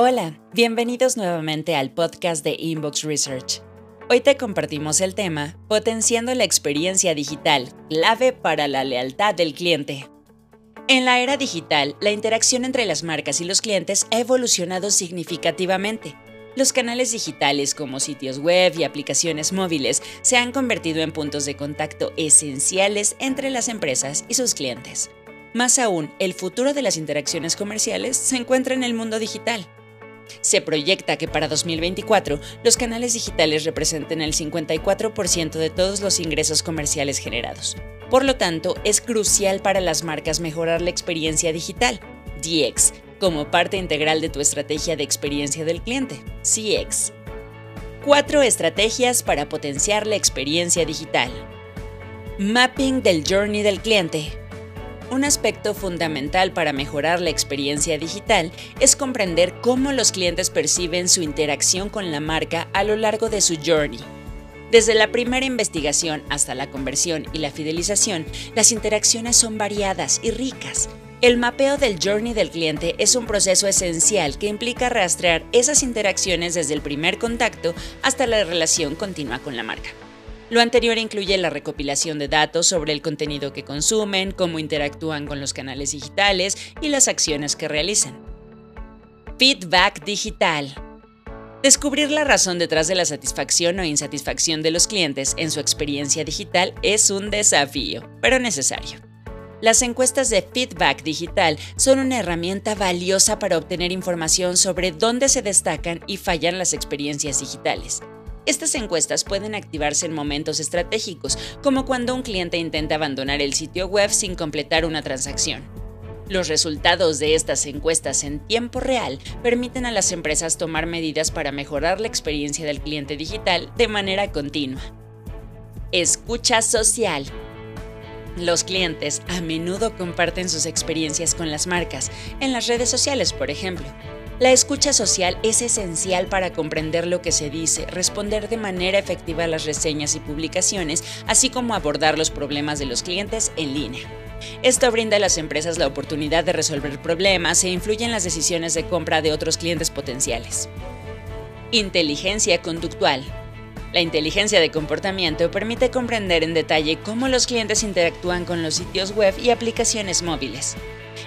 Hola, bienvenidos nuevamente al podcast de Inbox Research. Hoy te compartimos el tema Potenciando la experiencia digital, clave para la lealtad del cliente. En la era digital, la interacción entre las marcas y los clientes ha evolucionado significativamente. Los canales digitales como sitios web y aplicaciones móviles se han convertido en puntos de contacto esenciales entre las empresas y sus clientes. Más aún, el futuro de las interacciones comerciales se encuentra en el mundo digital. Se proyecta que para 2024 los canales digitales representen el 54% de todos los ingresos comerciales generados. Por lo tanto, es crucial para las marcas mejorar la experiencia digital, DX, como parte integral de tu estrategia de experiencia del cliente, CX. Cuatro estrategias para potenciar la experiencia digital. Mapping del journey del cliente. Un aspecto fundamental para mejorar la experiencia digital es comprender cómo los clientes perciben su interacción con la marca a lo largo de su journey. Desde la primera investigación hasta la conversión y la fidelización, las interacciones son variadas y ricas. El mapeo del journey del cliente es un proceso esencial que implica rastrear esas interacciones desde el primer contacto hasta la relación continua con la marca. Lo anterior incluye la recopilación de datos sobre el contenido que consumen, cómo interactúan con los canales digitales y las acciones que realizan. Feedback digital. Descubrir la razón detrás de la satisfacción o insatisfacción de los clientes en su experiencia digital es un desafío, pero necesario. Las encuestas de feedback digital son una herramienta valiosa para obtener información sobre dónde se destacan y fallan las experiencias digitales. Estas encuestas pueden activarse en momentos estratégicos, como cuando un cliente intenta abandonar el sitio web sin completar una transacción. Los resultados de estas encuestas en tiempo real permiten a las empresas tomar medidas para mejorar la experiencia del cliente digital de manera continua. Escucha social. Los clientes a menudo comparten sus experiencias con las marcas, en las redes sociales, por ejemplo. La escucha social es esencial para comprender lo que se dice, responder de manera efectiva a las reseñas y publicaciones, así como abordar los problemas de los clientes en línea. Esto brinda a las empresas la oportunidad de resolver problemas e influye en las decisiones de compra de otros clientes potenciales. Inteligencia conductual. La inteligencia de comportamiento permite comprender en detalle cómo los clientes interactúan con los sitios web y aplicaciones móviles.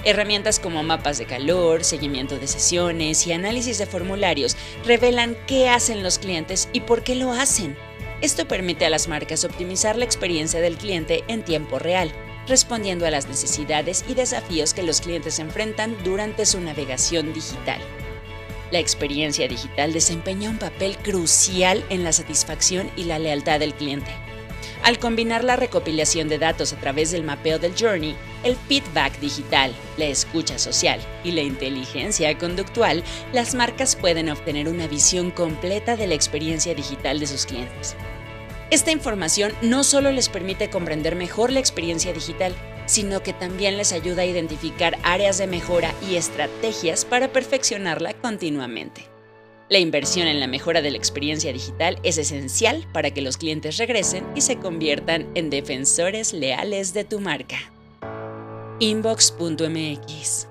Herramientas como mapas de calor, seguimiento de sesiones y análisis de formularios revelan qué hacen los clientes y por qué lo hacen. Esto permite a las marcas optimizar la experiencia del cliente en tiempo real, respondiendo a las necesidades y desafíos que los clientes enfrentan durante su navegación digital. La experiencia digital desempeña un papel crucial en la satisfacción y la lealtad del cliente. Al combinar la recopilación de datos a través del mapeo del journey, el feedback digital, la escucha social y la inteligencia conductual, las marcas pueden obtener una visión completa de la experiencia digital de sus clientes. Esta información no solo les permite comprender mejor la experiencia digital, sino que también les ayuda a identificar áreas de mejora y estrategias para perfeccionarla continuamente. La inversión en la mejora de la experiencia digital es esencial para que los clientes regresen y se conviertan en defensores leales de tu marca. Inbox.mx